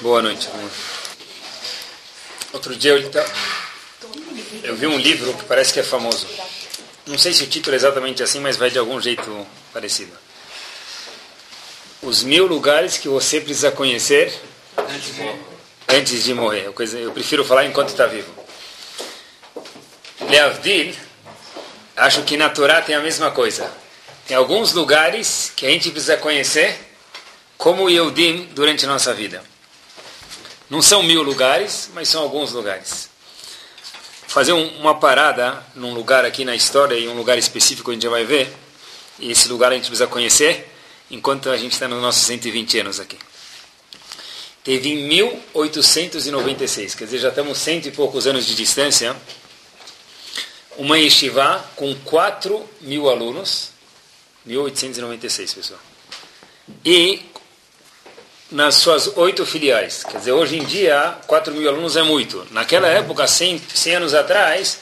Boa noite. Outro dia eu, eu vi um livro que parece que é famoso. Não sei se o título é exatamente assim, mas vai de algum jeito parecido. Os mil lugares que você precisa conhecer antes de morrer. Eu prefiro falar enquanto está vivo. Leavdil, acho que na Torá tem a mesma coisa. Tem alguns lugares que a gente precisa conhecer como Yehudim durante a nossa vida. Não são mil lugares, mas são alguns lugares. Fazer um, uma parada num lugar aqui na história, e um lugar específico a gente já vai ver, e esse lugar a gente precisa conhecer, enquanto a gente está nos nossos 120 anos aqui. Teve em 1896, quer dizer, já estamos cento e poucos anos de distância, uma yeshiva com 4 mil alunos, 1896, pessoal. E nas suas oito filiais. Quer dizer, hoje em dia, 4 mil alunos é muito. Naquela época, 100, 100 anos atrás,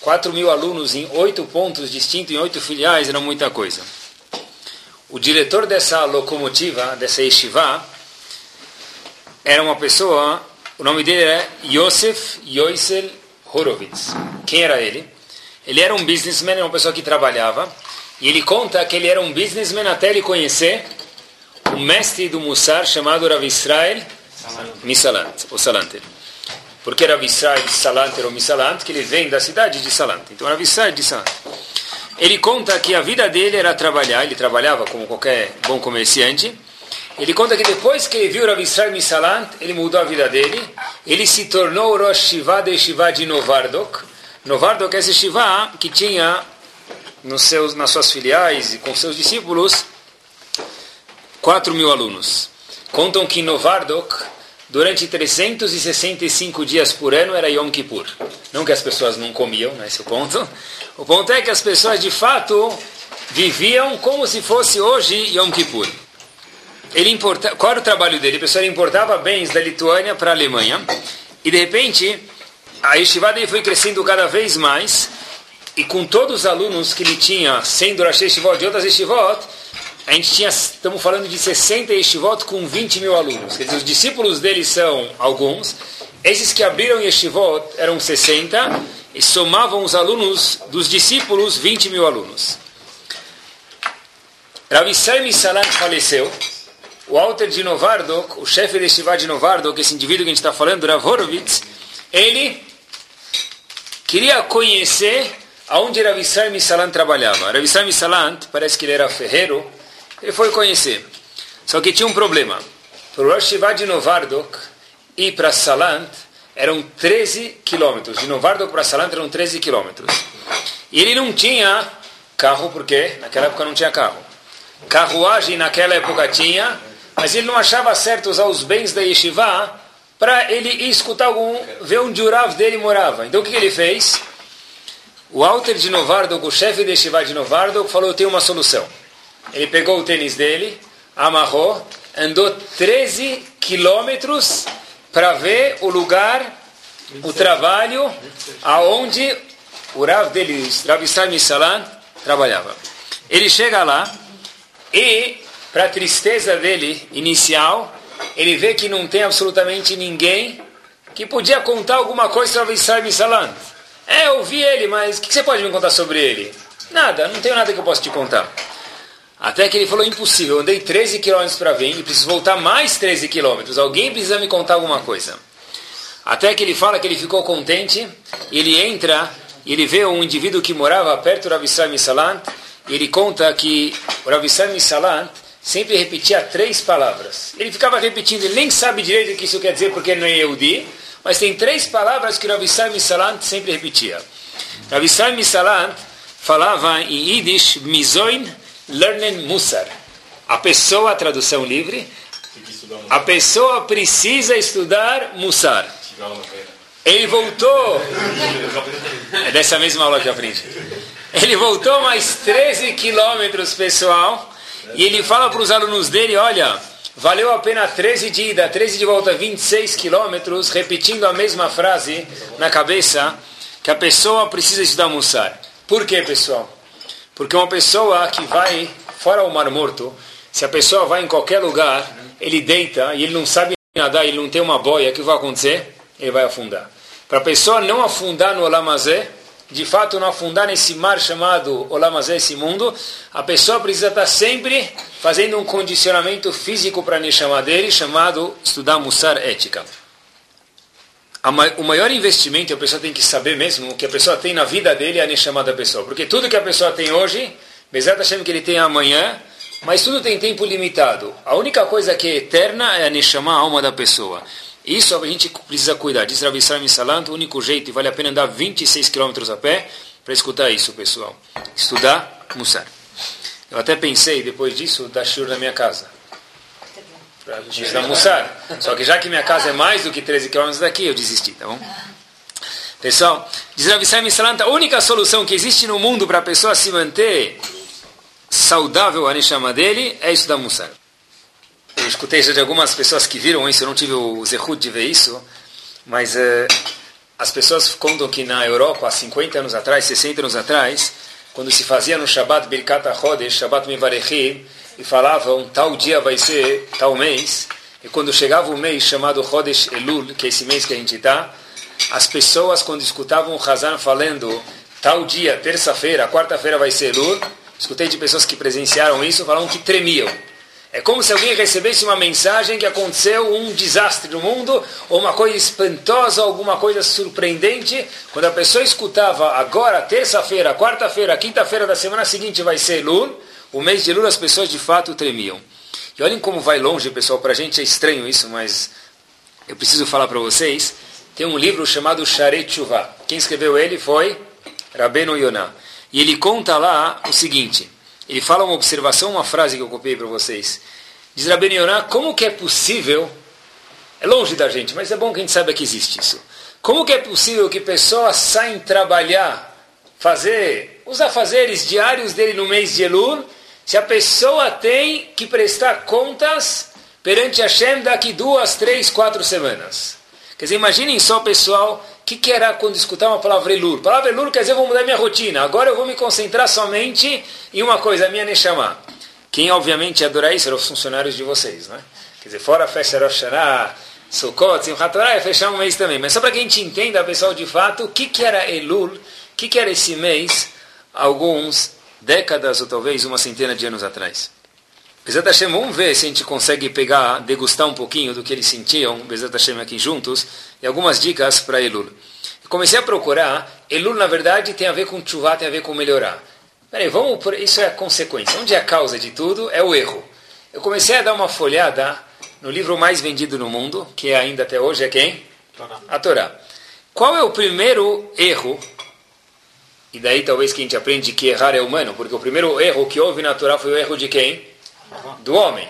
4 mil alunos em oito pontos distintos, em oito filiais, era muita coisa. O diretor dessa locomotiva, dessa yeshiva, era uma pessoa, o nome dele é Yosef Yoisel Horowitz. Quem era ele? Ele era um businessman, uma pessoa que trabalhava, e ele conta que ele era um businessman até ele conhecer o mestre do Mussar chamado Rav Israel Misalant, ou Salanter. Porque Rav Israel Salanter ou Misalant, que ele vem da cidade de Salant. Então Rav Israel de Salant. Ele conta que a vida dele era trabalhar, ele trabalhava como qualquer bom comerciante. Ele conta que depois que ele viu Rav Israel Misalant, ele mudou a vida dele. Ele se tornou o Rosh Shiva de Shiva de Novardok. Novardok é esse Shiva que tinha nos seus, nas suas filiais e com seus discípulos 4 mil alunos. Contam que em Novardok, durante 365 dias por ano, era Yom Kippur. Não que as pessoas não comiam, não é esse o ponto. O ponto é que as pessoas, de fato, viviam como se fosse hoje Yom Kippur. Ele importa... Qual era o trabalho dele? O pessoal importava bens da Lituânia para a Alemanha. E, de repente, a yeshiva dele foi crescendo cada vez mais. E com todos os alunos que ele tinha, sendo Rashi Yeshivot de outras Yeshivot, a gente tinha, estamos falando de 60 yeshivot com 20 mil alunos. Quer dizer, os discípulos dele são alguns. Esses que abriram yeshivot eram 60 e somavam os alunos dos discípulos 20 mil alunos. Rav Israel Salant faleceu. O Alter de Novardok, o chefe de yeshiva de Novardok, esse indivíduo que a gente está falando, Rav Horowitz, ele queria conhecer aonde Rav Israel Salant trabalhava. Rav Israel Salant, parece que ele era ferreiro, ele foi conhecer. Só que tinha um problema. Para o Rosh de Novardok ir para Salant eram 13 quilômetros. De Novardok para Salant eram 13 quilômetros. E ele não tinha carro, porque naquela época não tinha carro. Carruagem naquela época tinha, mas ele não achava certo usar os bens da Yeshiva para ele ir escutar algum, ver onde o Rav dele morava. Então o que, que ele fez? O Alter de Novardok, o chefe da Yeshiva de Novardok, falou, eu tenho uma solução. Ele pegou o tênis dele, amarrou, andou 13 quilômetros para ver o lugar, o trabalho, aonde o Rav dele, Rav Israel Salan, trabalhava. Ele chega lá e, para a tristeza dele inicial, ele vê que não tem absolutamente ninguém que podia contar alguma coisa sobre Israel Salan. É, eu vi ele, mas o que você pode me contar sobre ele? Nada, não tenho nada que eu possa te contar. Até que ele falou, impossível, eu andei 13 quilômetros para vir e preciso voltar mais 13 quilômetros. Alguém precisa me contar alguma coisa. Até que ele fala que ele ficou contente, ele entra ele vê um indivíduo que morava perto do Ravissai Misalant, e ele conta que o Ravissai Misalant sempre repetia três palavras. Ele ficava repetindo, ele nem sabe direito o que isso quer dizer porque ele não é Yehudi, mas tem três palavras que o Ravissai Misalant sempre repetia. Ravissai Misalant falava em Yiddish, Mizoin, Learning Musar. A pessoa, tradução livre, a pessoa precisa estudar Musar. Ele voltou. É dessa mesma aula que eu aprendi. Ele voltou mais 13 quilômetros, pessoal. E ele fala para os alunos dele: olha, valeu a pena 13 de ida, 13 de volta, 26 quilômetros, repetindo a mesma frase na cabeça, que a pessoa precisa estudar Musar. Por quê, pessoal? Porque uma pessoa que vai fora o Mar Morto, se a pessoa vai em qualquer lugar, ele deita e ele não sabe nadar ele não tem uma boia, o que vai acontecer? Ele vai afundar. Para a pessoa não afundar no Olamazé, de fato não afundar nesse mar chamado Olamazé, esse mundo, a pessoa precisa estar sempre fazendo um condicionamento físico para Neshama dele, chamado estudar Mussar Ética. O maior investimento, a pessoa tem que saber mesmo, o que a pessoa tem na vida dele é a Neshama da pessoa. Porque tudo que a pessoa tem hoje, Bezat Hashem que ele tem amanhã, mas tudo tem tempo limitado. A única coisa que é eterna é a Neshama, a alma da pessoa. Isso a gente precisa cuidar. Diz Rav Israel Salant, o único jeito, e vale a pena andar 26 km a pé para escutar isso, pessoal. Estudar Mussar. Eu até pensei, depois disso, dar shur na minha casa. Para estudar Mussar. Só que já que minha casa é mais do que 13 km daqui, eu desisti, tá bom? Pessoal, diz Rav Israel Salant, a única solução que existe no mundo para a pessoa se manter saudável, a Neshama dele, é estudar Mussar. Eu escutei já de algumas pessoas que viram isso, eu não tive o zehut de ver isso, mas uh, as pessoas contam que na Europa, há 50 anos atrás, 60 anos atrás, quando se fazia no Shabbat Birkat HaChodesh, Shabbat Mevarechim, e falavam tal dia vai ser tal mês, e quando chegava o mês chamado Chodesh Elul, que é esse mês que a gente está, as pessoas quando escutavam o Hazan falando tal dia, terça-feira, quarta-feira vai ser Elul, escutei de pessoas que presenciaram isso, falavam que tremiam é como se alguém recebesse uma mensagem que aconteceu um desastre no mundo, ou uma coisa espantosa, alguma coisa surpreendente. Quando a pessoa escutava agora, terça-feira, quarta-feira, quinta-feira da semana seguinte vai ser Lul, o mês de Lul as pessoas de fato tremiam. E olhem como vai longe, pessoal, para a gente é estranho isso, mas eu preciso falar para vocês. Tem um livro chamado Sharet Chuvah. Quem escreveu ele foi Rabeno Yonah. E ele conta lá o seguinte ele fala uma observação, uma frase que eu copiei para vocês. Diz Rabben Yonah, como que é possível, é longe da gente, mas é bom que a gente saiba que existe isso. Como que é possível que pessoas saem trabalhar, fazer os afazeres diários dele no mês de Elul, se a pessoa tem que prestar contas perante Hashem daqui duas, três, quatro semanas? Quer dizer, imaginem só, pessoal, que, que era quando escutar uma palavra Elul? Palavra Elul quer dizer, eu vou mudar minha rotina. Agora eu vou me concentrar somente em uma coisa, a minha Neshama. Quem, obviamente, ia adorar isso eram os funcionários de vocês, né? Quer dizer, fora a festa Rosh Hashanah, Sukkot, Simchat Torah, ia fechar um mês também. Mas só para que a gente entenda, pessoal, de fato, o que, que era Elul, o que, que era esse mês, alguns décadas ou talvez uma centena de anos atrás. Bezat Hashem, vamos ver se a gente consegue pegar, degustar um pouquinho do que eles sentiam, Bezat Hashem aqui juntos, e algumas dicas para Elul. comecei a procurar, Elul na verdade tem a ver com chuvá, tem a ver com melhorar. Peraí, vamos por, isso é a consequência. Onde é a causa de tudo? É o erro. Eu comecei a dar uma folhada no livro mais vendido no mundo, que é ainda até hoje é quem? Torá. A Torá. Qual é o primeiro erro? E daí talvez que a gente aprende que errar é humano, porque o primeiro erro que houve na Torá foi o erro de quem? do homem.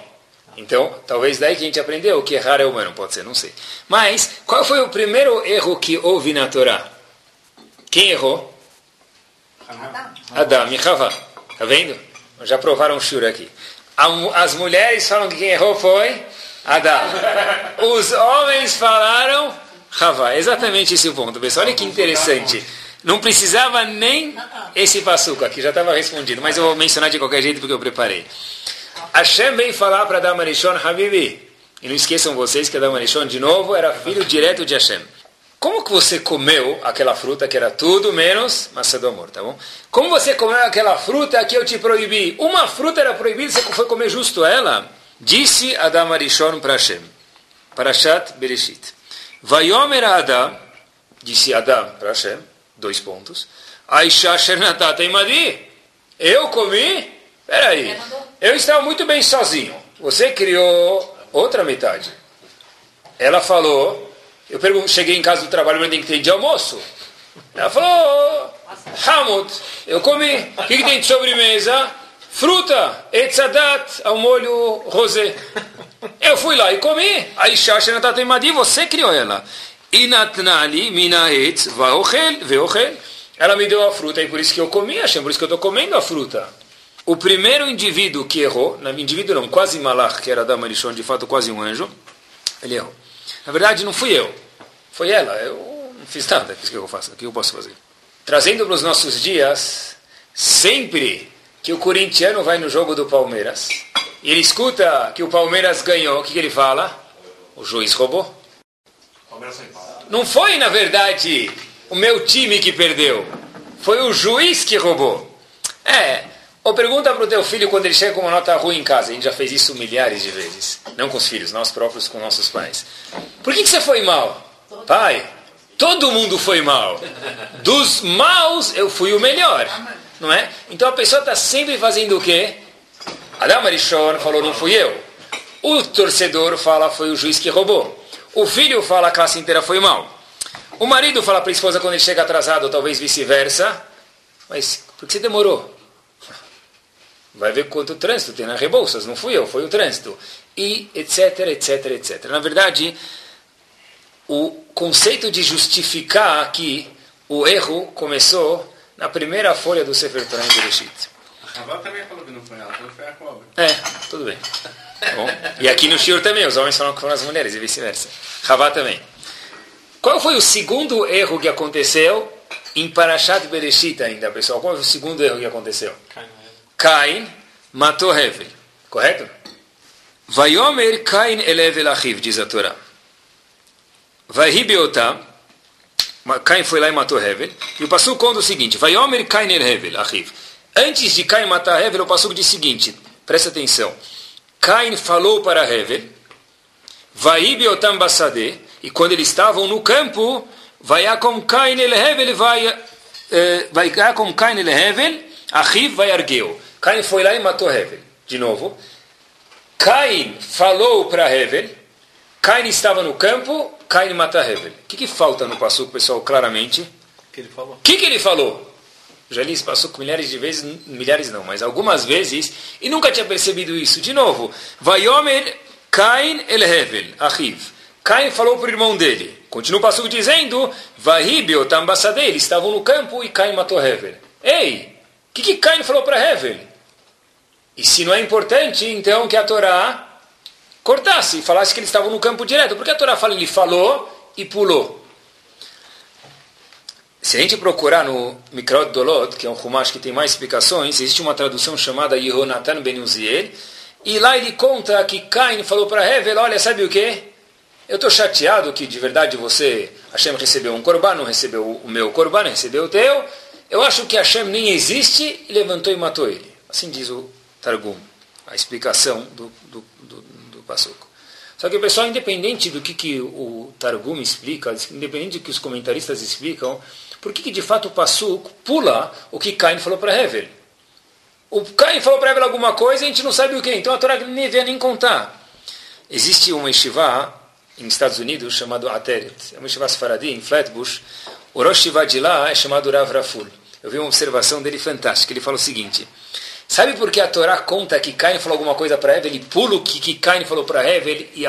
Então, talvez daí que a gente aprendeu que errar é humano, pode ser, não sei. Mas, qual foi o primeiro erro que houve na Torá? Quem errou? Adão e Havá. Está vendo? Já provaram o shur aqui. As mulheres falam que quem errou foi Adão. Os homens falaram Havá. Exatamente esse o ponto, pessoal. Olha que interessante. Não precisava nem esse passuco aqui, já estava respondido. Mas eu vou mencionar de qualquer jeito porque eu preparei. Hashem vem falar para Damarishon, Habibi. E não esqueçam vocês que Damarishon, de novo, era filho direto de Hashem. Como que você comeu aquela fruta que era tudo menos maçã do amor, tá bom? Como você comeu aquela fruta que eu te proibi? Uma fruta era proibida, você foi comer justo ela? Disse Adam Arishon para Hashem. Parashat Bereshit. Vayomer Adam, disse Adam para Hashem, dois pontos. Aisha Shernatata Imadi. Eu comi? Peraí. Eu estava muito bem sozinho. Você criou outra metade. Ela falou, eu cheguei em casa do trabalho, mas tem que ter de almoço. Ela falou, Hamut, eu comi. O que, que tem de sobremesa? Fruta, etzadat, ao molho rosé. Eu fui lá e comi. Aí Shasha Natatemadi, você criou ela. Ela me deu a fruta e por isso que eu comi, achei por isso que eu estou comendo a fruta. O primeiro indivíduo que errou, não, indivíduo não, quase Malach, que era da Marichon, de fato quase um anjo, ele errou. Na verdade, não fui eu, foi ela. Eu não fiz nada, o que eu faço? O que eu posso fazer? Trazendo para os nossos dias, sempre que o corintiano vai no jogo do Palmeiras, ele escuta que o Palmeiras ganhou, o que, que ele fala? O juiz roubou. Não foi, na verdade, o meu time que perdeu. Foi o juiz que roubou. É, ou pergunta para o teu filho quando ele chega com uma nota ruim em casa. A gente já fez isso milhares de vezes. Não com os filhos, nós próprios com nossos pais. Por que, que você foi mal? Pai, todo mundo foi mal. Dos maus, eu fui o melhor. Não é? Então a pessoa está sempre fazendo o quê? Adam Arishon falou, não fui eu. O torcedor fala, foi o juiz que roubou. O filho fala, a classe inteira foi mal. O marido fala para a esposa quando ele chega atrasado, ou talvez vice-versa. Mas por que você demorou? Vai ver quanto trânsito tem na Rebouças, não fui eu, foi o trânsito. E etc, etc, etc. Na verdade, o conceito de justificar aqui o erro começou na primeira folha do Sefer Torah em Bereshit. A também falou que não foi ela, foi a cobra. É, tudo bem. Bom, e aqui no Shur também, os homens falam foram as mulheres e vice-versa. Ravá também. Qual foi o segundo erro que aconteceu em Parashat Bereshit ainda, pessoal? Qual foi o segundo erro que aconteceu? Cain matou Hevel. Correto? Vayomer Cain elevel achiv, diz a Torá. Vai. Cain foi lá e matou Hevel. E o Passu conta o seguinte: Vayomer Cain elevel achiv. Antes de Cain matar Hevel, o Passu diz o seguinte: presta atenção. Cain falou para Hevel, Vai beotam basade. E quando eles estavam no campo, Vayakom Cain el Hevel vai. Eh, Vayakom Cain el Hevel, Achiv vai argeu. Cain foi lá e matou Hevel. De novo. Cain falou para Hevel. Cain estava no campo. Cain mata Hevel. O que, que falta no Passuco, pessoal, claramente? O que ele falou? O que, que ele falou? Já li Passuco milhares de vezes, milhares não, mas algumas vezes, e nunca tinha percebido isso. De novo. Vayomer Cain el Hevel, Achiv. Cain falou para o irmão dele. Continua o dizendo, Vahib o Tambassadeh, eles estavam no campo e Cain matou Hevel. Ei, o que, que Cain falou para Hevel? E se não é importante, então que a Torá cortasse falasse que eles estavam no campo direto. Porque a Torá fala, ele falou e pulou. Se a gente procurar no Mikrot Dolot, que é um Humash que tem mais explicações, existe uma tradução chamada Yehonatan Ben Uziel, e lá ele conta que Cain falou para Hevel, olha, sabe o que? Eu estou chateado que de verdade você, Hashem recebeu um korban, não recebeu o meu korban, recebeu o teu. Eu acho que Hashem nem existe e levantou e matou ele. Assim diz o Targum, a explicação do, do, do, do. Só que pessoal, independente do que, que o Targum explica, independente do que os comentaristas explicam, por que, que de fato o Passuco pula o que Cain falou para Hevel? O Cain falou para Hevel alguma coisa e a gente não sabe o que, então a Torá nem devia nem contar. Existe uma yeshiva em Estados Unidos chamado Ateret, é uma yeshiva Sfaradi, em Flatbush. O Rosh Shiva de lá é chamado Rav Raful. Eu vi uma observação dele fantástica. Ele fala o seguinte: Sabe por que a Torá conta que Cain falou alguma coisa para Eva? Ele pula o que, que Cain falou para Eva e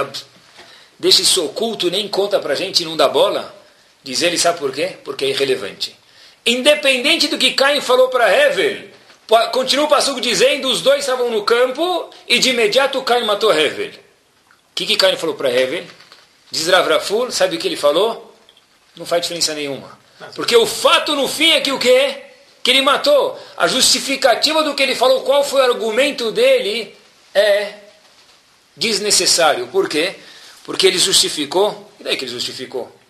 deixa isso oculto, nem conta para a gente e não dá bola? Diz ele, sabe por quê? Porque é irrelevante. Independente do que Cain falou para Hevel, continua o passuco dizendo, os dois estavam no campo e de imediato Cain matou Hevel. O que, que Cain falou para Hevel? Diz Ravraful, sabe o que ele falou? Não faz diferença nenhuma. Porque o fato no fim é que o quê? Que ele matou. A justificativa do que ele falou, qual foi o argumento dele, é desnecessário. Por quê? Porque ele justificou. E daí que ele justificou?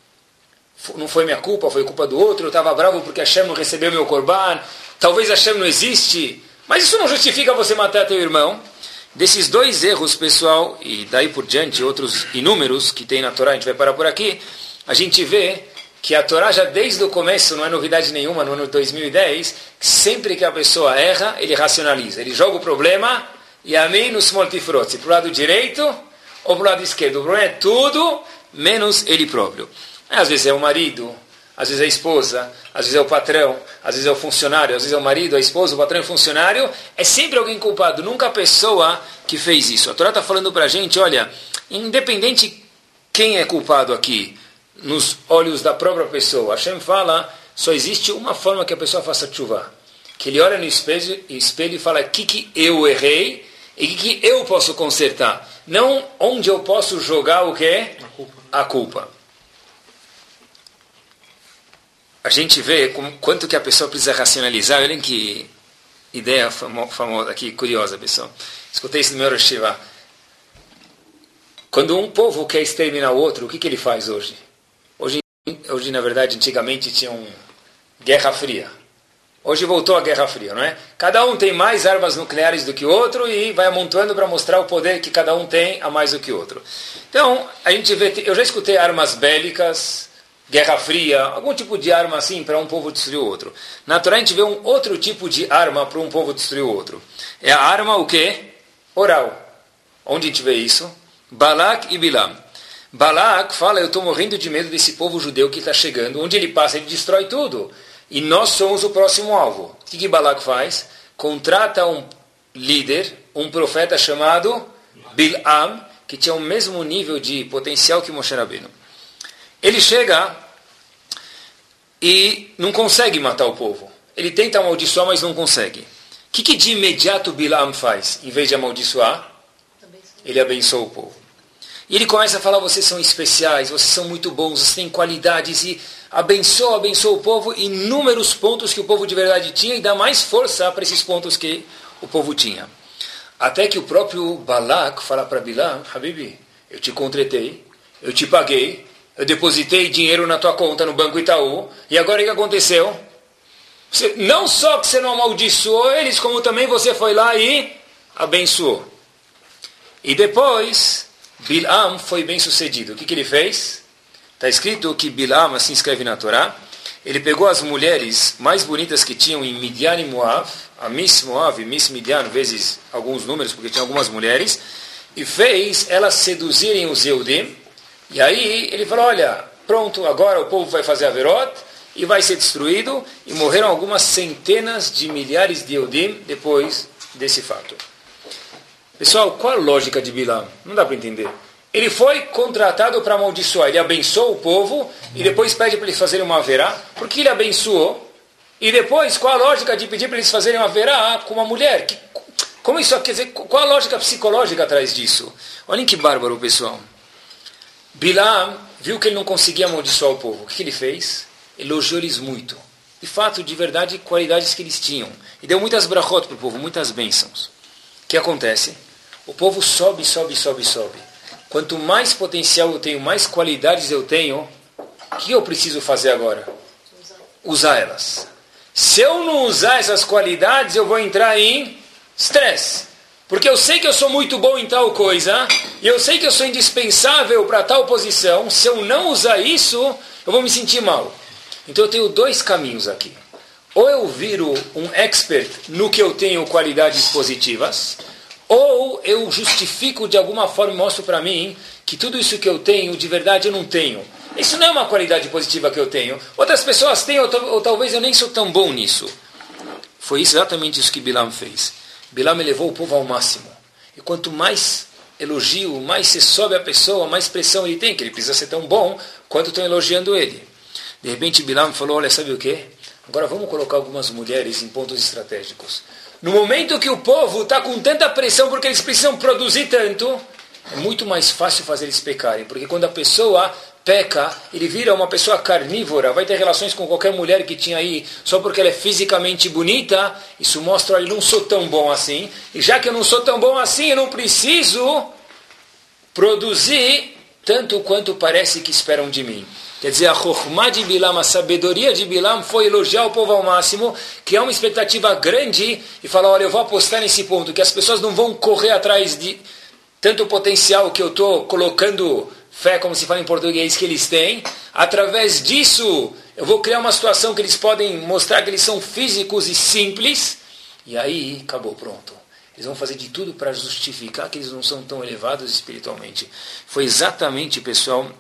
Não foi minha culpa, foi culpa do outro. Eu estava bravo porque Hashem não recebeu meu corban. Talvez Hashem não existe. Mas isso não justifica você matar teu irmão. Desses dois erros, pessoal, e daí por diante, outros inúmeros que tem na Torá, a gente vai parar por aqui, a gente vê que a Torá já desde o começo, não é novidade nenhuma, no ano 2010, sempre que a pessoa erra, ele racionaliza. Ele joga o problema e a mim nos multifrote, para o lado direito ou para o lado esquerdo. O problema é tudo menos ele próprio. Às vezes é o marido, às vezes é a esposa, às vezes é o patrão, às vezes é o funcionário, às vezes é o marido, a esposa, o patrão e o funcionário. É sempre alguém culpado, nunca a pessoa que fez isso. A Torá está falando para a gente, olha, independente quem é culpado aqui, nos olhos da própria pessoa. Hashem fala, só existe uma forma que a pessoa faça chuva. Que ele olha no espelho, espelho e fala, o que, que eu errei e o que, que eu posso consertar. Não onde eu posso jogar o quê? A culpa. A culpa. A gente vê como, quanto que a pessoa precisa racionalizar. Olhem que ideia famosa aqui, curiosa, pessoal. Escutei isso no meu Shiva. Quando um povo quer exterminar o outro, o que, que ele faz hoje? Hoje, hoje, na verdade, antigamente tinha uma guerra fria. Hoje voltou a Guerra Fria, não é? Cada um tem mais armas nucleares do que o outro e vai amontoando para mostrar o poder que cada um tem a mais do que o outro. Então, a gente vê, eu já escutei armas bélicas, Guerra Fria, algum tipo de arma assim para um povo destruir o outro. Na Torá a gente vê um outro tipo de arma para um povo destruir o outro. É a arma o quê? Oral. Onde a gente vê isso? Balak e Bilam. Balak fala, eu estou morrendo de medo desse povo judeu que está chegando. Onde ele passa, ele destrói tudo. E nós somos o próximo alvo. O que, que Balak faz? Contrata um líder, um profeta chamado Bilam, que tinha o mesmo nível de potencial que Moshe Rabbeinu. Ele chega e não consegue matar o povo. Ele tenta amaldiçoar, mas não consegue. O que, que de imediato Bilam faz? Em vez de amaldiçoar, ele abençoa o povo. E ele começa a falar: vocês são especiais, vocês são muito bons, vocês têm qualidades e abençoa, abençoa o povo, inúmeros pontos que o povo de verdade tinha e dá mais força para esses pontos que o povo tinha. Até que o próprio Balak fala para Bilam, Habibi, eu te contratei, eu te paguei, eu depositei dinheiro na tua conta no Banco Itaú, e agora o que aconteceu? Você, não só que você não amaldiçoou eles, como também você foi lá e abençoou. E depois, Bilam foi bem sucedido. O que, que ele fez? Está escrito que Bilam, assim escreve na Torá, ele pegou as mulheres mais bonitas que tinham em Midian e Moav, a Miss Moav e Miss Midian, vezes alguns números, porque tinha algumas mulheres, e fez elas seduzirem os Eudim, e aí ele falou, olha, pronto, agora o povo vai fazer a Verot, e vai ser destruído, e morreram algumas centenas de milhares de Eudim depois desse fato. Pessoal, qual a lógica de Bilam? Não dá para entender. Ele foi contratado para amaldiçoar. Ele abençoou o povo e depois pede para eles fazerem uma verá. Por que ele abençoou? E depois, qual a lógica de pedir para eles fazerem uma verá com uma mulher? Que, como isso quer dizer? Qual a lógica psicológica atrás disso? Olhem que bárbaro, pessoal. Bilam viu que ele não conseguia amaldiçoar o povo. O que, ele fez? Elogiou eles muito. De fato, de verdade, qualidades que eles tinham. E deu muitas brachot para o povo, muitas bênçãos. O que acontece? O povo sobe, sobe, sobe, sobe. Quanto mais potencial eu tenho, mais qualidades eu tenho, o que eu preciso fazer agora? Usar elas. Se eu não usar essas qualidades, eu vou entrar em estresse. Porque eu sei que eu sou muito bom em tal coisa, e eu sei que eu sou indispensável para tal posição. Se eu não usar isso, eu vou me sentir mal. Então eu tenho dois caminhos aqui. Ou eu viro um expert no que eu tenho qualidades positivas, ou eu justifico de alguma forma e mostro para mim que tudo isso que eu tenho, de verdade eu não tenho. Isso não é uma qualidade positiva que eu tenho. Outras pessoas têm, ou, ou talvez eu nem sou tão bom nisso. Foi exatamente isso que Bilam fez. Bilam elevou o povo ao máximo. E quanto mais elogio, mais se sobe a pessoa, mais pressão ele tem, que ele precisa ser tão bom quanto estão elogiando ele. De repente Bilam falou, olha, sabe o que? Agora vamos colocar algumas mulheres em pontos estratégicos. No momento que o povo está com tanta pressão porque eles precisam produzir tanto, é muito mais fácil fazer eles pecarem. Porque quando a pessoa peca, ele vira uma pessoa carnívora, vai ter relações com qualquer mulher que tinha aí, só porque ela é fisicamente bonita, isso mostra, olha, eu não sou tão bom assim, e já que eu não sou tão bom assim, eu não preciso produzir tanto quanto parece que esperam de mim. Quer dizer, a Chokhmah de Bilam, a sabedoria de Bilam foi elogiar o povo ao máximo, criar uma expectativa grande e falar, olha, eu vou apostar nesse ponto, que as pessoas não vão correr atrás de tanto potencial que eu estou colocando fé, como se fala em português, que eles têm. Através disso, eu vou criar uma situação que eles podem mostrar que eles são físicos e simples. E aí, acabou, pronto. Eles vão fazer de tudo para justificar que eles não são tão elevados espiritualmente. Foi exatamente, pessoal,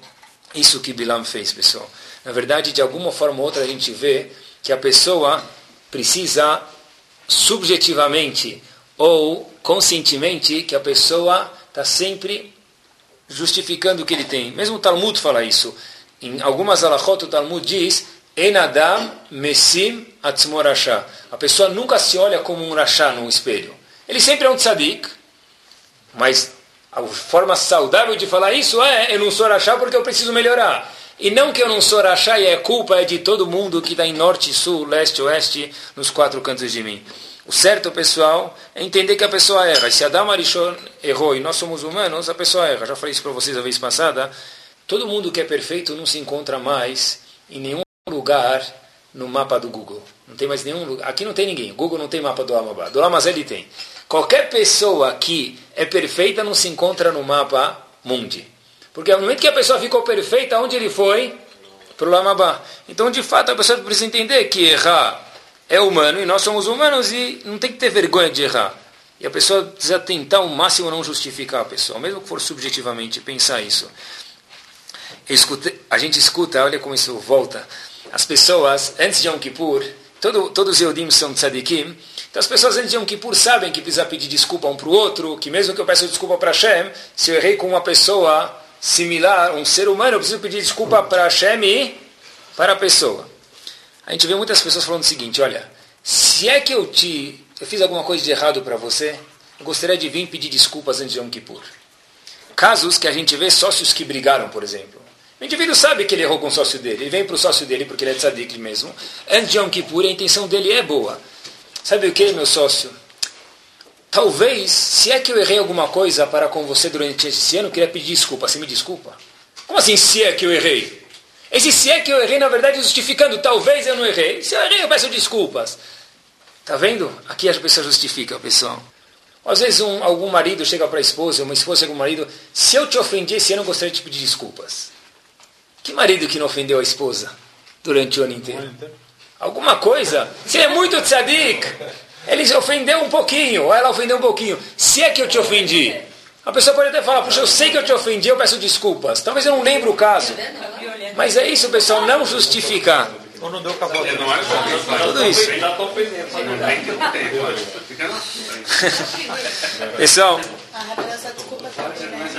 isso que Bilam fez, pessoal. Na verdade, de alguma forma ou outra, a gente vê que a pessoa precisa subjetivamente ou conscientemente que a pessoa está sempre justificando o que ele tem. Mesmo o Talmud fala isso. Em algumas alachot, o Talmud diz Enadam mesim atzmorashá. A pessoa nunca se olha como um rachá no espelho. Ele sempre é um tzadik, mas a forma saudável de falar isso é eu não sou rachá porque eu preciso melhorar. E não que eu não sou rachá e é culpa é de todo mundo que está em norte, sul, leste, oeste, nos quatro cantos de mim. O certo, pessoal, é entender que a pessoa erra. E se Adam Arishon errou e nós somos humanos, a pessoa erra. Já falei isso para vocês a vez passada. Todo mundo que é perfeito não se encontra mais em nenhum lugar no mapa do Google. Não tem mais nenhum lugar. Aqui não tem ninguém. Google não tem mapa do Amabá. Do Amazé ele tem. Qualquer pessoa que é perfeita não se encontra no mapa mundi. Porque no momento que a pessoa ficou perfeita, onde ele foi? Para o Lamabá. Então, de fato, a pessoa precisa entender que errar é humano e nós somos humanos e não tem que ter vergonha de errar. E a pessoa precisa tentar ao máximo não justificar a pessoa, mesmo que for subjetivamente pensar isso. A gente escuta, olha como isso volta. As pessoas, antes de Yom Kippur, todo, todos os Yodim são tzadikim, então as pessoas antes de Yom Kippur sabem que precisa pedir desculpa um para o outro, que mesmo que eu peça desculpa para Hashem, se eu errei com uma pessoa similar, um ser humano, eu preciso pedir desculpa para Hashem e para a pessoa. A gente vê muitas pessoas falando o seguinte, olha, se é que eu te eu fiz alguma coisa de errado para você, eu gostaria de vir pedir desculpas antes de Yom Kippur. Casos que a gente vê sócios que brigaram, por exemplo. O indivíduo sabe que ele errou com o sócio dele, ele vem para o sócio dele porque ele é tzadik mesmo. Antes de Yom Kippur, a intenção dele é boa. Sabe o que, meu sócio? Talvez, se é que eu errei alguma coisa para com você durante esse ano, eu queria pedir desculpa. Você me desculpa? Como assim, se é que eu errei? Esse se é que eu errei, na verdade, justificando, talvez eu não errei. Se eu errei, eu peço desculpas. Está vendo? Aqui a pessoa justifica, pessoal. Às vezes um, algum marido chega para a esposa, uma esposa chega para o marido, se eu te ofendi esse ano, eu gostaria de te pedir desculpas. Que marido que não ofendeu a esposa durante o ano inteiro? Alguma coisa? Se é muito tzadik, ele ofendeu um pouquinho, ou ela ofendeu um pouquinho. Se é que eu te ofendi, a pessoa pode até falar, puxa, eu sei que eu te ofendi, eu peço desculpas. Talvez eu não lembre o caso. Mas é isso, pessoal, não justificar. Ou não deu cavalo. É Tudo isso. Pessoal, Ah, essa desculpa também, né?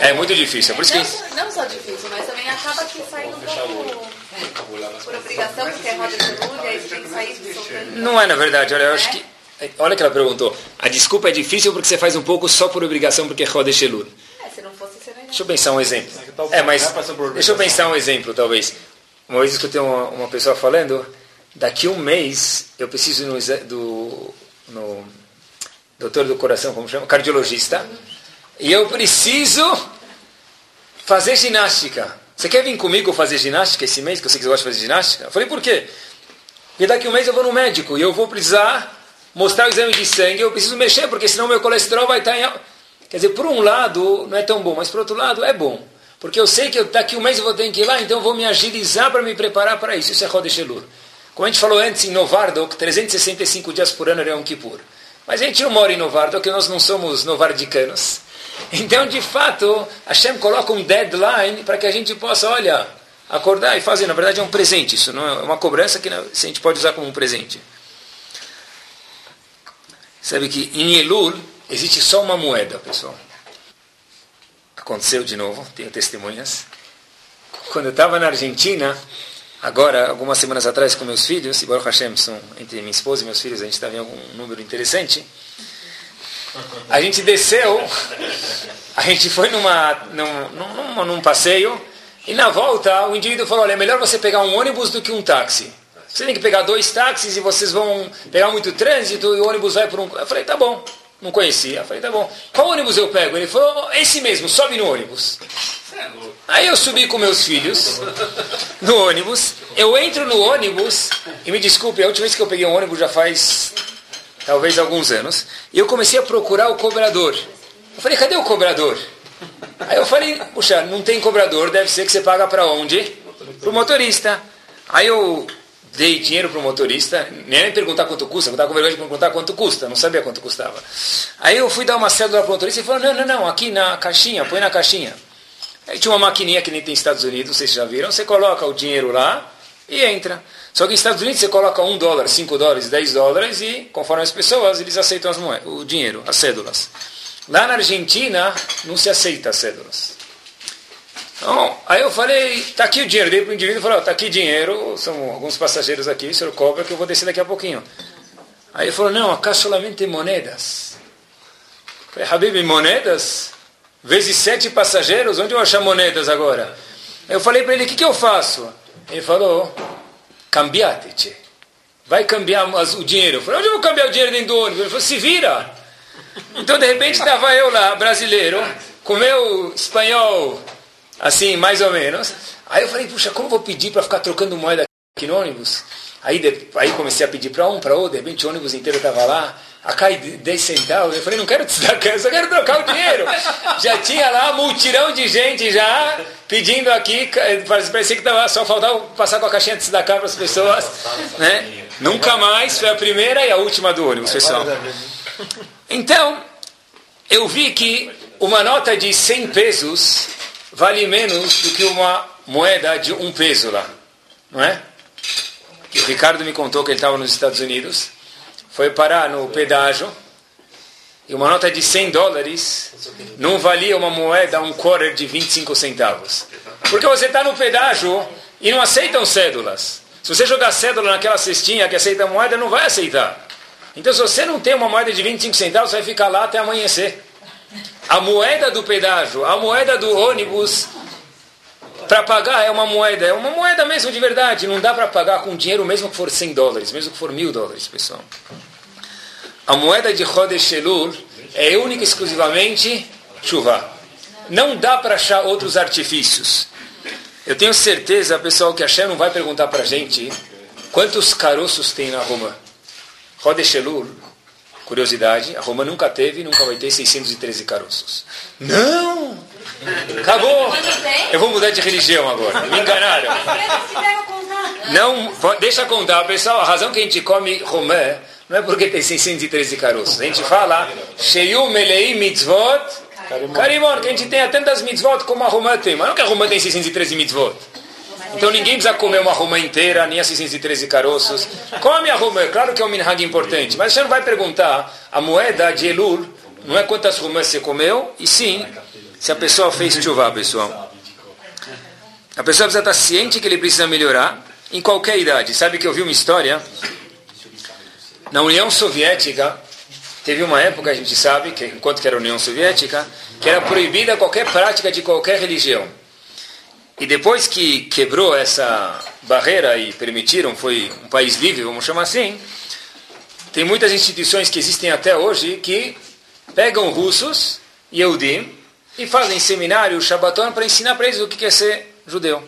é, é muito difícil. É por isso que Não, não só difícil, mas também acaba que sai um pouco por obrigação, porque é roda de luz, e aí você tem que sair soltando. não é na verdade. Olha, eu acho que. Olha que ela perguntou. A desculpa é difícil porque você faz um pouco só por obrigação, porque é Rodesh Elul. É, se não fosse, você não ia. Deixa eu pensar um exemplo. É, mas deixa eu pensar um exemplo, talvez. Uma vez escutei uma, uma pessoa falando, daqui a um mês eu preciso ir no, do no doutor do coração, como chama? Cardiologista. E eu preciso fazer ginástica. Você quer vir comigo fazer ginástica esse mês, que eu sei que você gosta de fazer ginástica? Eu falei, por quê? Porque daqui a um mês eu vou no médico e eu vou precisar mostrar o exame de sangue, eu preciso mexer, porque senão meu colesterol vai estar em... Quer dizer, por um lado não é tão bom, mas por outro lado é bom. Porque eu sei que daqui a um mês eu vou ter que ir lá, então eu vou me agilizar para me preparar para isso. Isso é Rodesh. Como a gente falou antes, em Novardok, 365 dias por ano era Yom Kippur. Mas a gente não mora em Novardok, nós não somos novardicanos. Então, de fato, Hashem coloca um deadline para que a gente possa, olha, acordar e fazer. Na verdade, é um presente isso, não é uma cobrança que a gente pode usar como um presente. Sabe que em Elul existe só uma moeda, pessoal. Aconteceu de novo, tenho testemunhas. Quando eu estava na Argentina, agora, algumas semanas atrás, com meus filhos, e Baruch Hashem, são, entre minha esposa e meus filhos, a gente estava em algum número interessante. A gente desceu, a gente foi numa, num, num, num passeio, e na volta o indivíduo falou: olha, é melhor você pegar um ônibus do que um táxi. Você tem que pegar dois táxis e vocês vão pegar muito trânsito e o ônibus vai por um. Eu falei: tá bom. Não conhecia. Eu falei: tá bom. Qual ônibus eu pego? Ele falou: esse mesmo, sobe no ônibus. Aí eu subi com meus filhos no ônibus. Eu entro no ônibus e me desculpe, a última vez que eu peguei um ônibus já faz talvez alguns anos. E eu comecei a procurar o cobrador. Eu falei, cadê o cobrador? Aí eu falei, puxa, não tem cobrador, deve ser que você paga para onde? Para o motorista. Aí eu dei dinheiro para o motorista, nem perguntar quanto custa, eu estava com vergonha de perguntar quanto custa, não sabia quanto custava. Aí eu fui dar uma cédula para o motorista e falou, não, não, não, aqui na caixinha, põe na caixinha. Aí tinha uma maquininha que nem tem nos Estados Unidos, vocês já viram, você coloca o dinheiro lá e entra. Só que nos Estados Unidos você coloca um dólar, cinco dólares, 10 dólares e, conforme as pessoas, eles aceitam as moedas, o dinheiro, as cédulas. Lá na Argentina não se aceita as cédulas. Então, aí eu falei, tá aqui o dinheiro. Dei para o indivíduo e falei, ó, tá aqui dinheiro, são alguns passageiros aqui, o senhor cobra que eu vou descer daqui a pouquinho. Aí ele falou, não, acá solamente moedas. Eu falei, Habib, moedas? Vezes sete passageiros, onde eu achar moedas agora? Eu falei para ele, o que, que eu faço? Ele falou, cambiate-te. vai cambiar o dinheiro. Eu falei, onde eu vou cambiar o dinheiro dentro do ônibus? Ele falou, se vira. Então, de repente, estava eu lá, brasileiro, com meu espanhol, assim, mais ou menos. Aí eu falei, puxa, como vou pedir para ficar trocando moeda aqui no ônibus? Aí, de, aí comecei a pedir para um, para outro, de repente o ônibus inteiro estava lá, a cai 10 centavos. Eu falei, não quero te dar, eu só quero trocar o dinheiro. já tinha lá multirão de gente já pedindo aqui, parecia que tava, só faltava passar com a caixinha de cidadão para as pessoas. Né? Nunca mais, foi a primeira e a última do ônibus, pessoal. Então, eu vi que uma nota de 100 pesos vale menos do que uma moeda de um peso lá, não é? Que o Ricardo me contou que ele estava nos Estados Unidos, foi parar no pedágio e uma nota de 100 dólares não valia uma moeda, um quarter de 25 centavos. Porque você está no pedágio e não aceitam cédulas. Se você jogar cédula naquela cestinha que aceita moeda, não vai aceitar. Então, se você não tem uma moeda de 25 centavos, você vai ficar lá até amanhecer. A moeda do pedágio, a moeda do ônibus, para pagar é uma moeda, é uma moeda mesmo de verdade. Não dá para pagar com dinheiro mesmo que for 100 dólares, mesmo que for mil dólares, pessoal. A moeda de Chodesh Elul é única e exclusivamente chuva. Não dá para achar outros artifícios. Eu tenho certeza, pessoal, que a Shem não vai perguntar para a gente quantos caroços tem na Roma. Chodesh Elul, curiosidade, a Roma nunca teve e nunca vai ter 613 caroços. Não! Acabou! Eu vou mudar de religião agora. Me enganaram. Não, deixa contar, pessoal. A razão que a gente come romã não é porque tem 613 caroços. A gente fala Sheyu Melei Mitzvot Karimon, que a gente tenha tantas mitzvot como a romã tem. Mas não que a romã tem 613 mitzvot. Então ninguém precisa comer uma romã inteira, nem a 613 caroços. Come a romã, claro que é um minhag importante. Mas você não vai perguntar a moeda de Elul, não é quantas romãs você comeu, e sim se a pessoa fez chuva, pessoal. A pessoa precisa estar ciente que ele precisa melhorar em qualquer idade. Sabe que eu vi uma história na União Soviética, teve uma época, a gente sabe, que enquanto que era a União Soviética, que era proibida qualquer prática de qualquer religião. E depois que quebrou essa barreira e permitiram, foi um país livre, vamos chamar assim, tem muitas instituições que existem até hoje que pegam russos, Yehudim, e fazem seminário, Shabbaton, para ensinar para eles o que é ser judeu.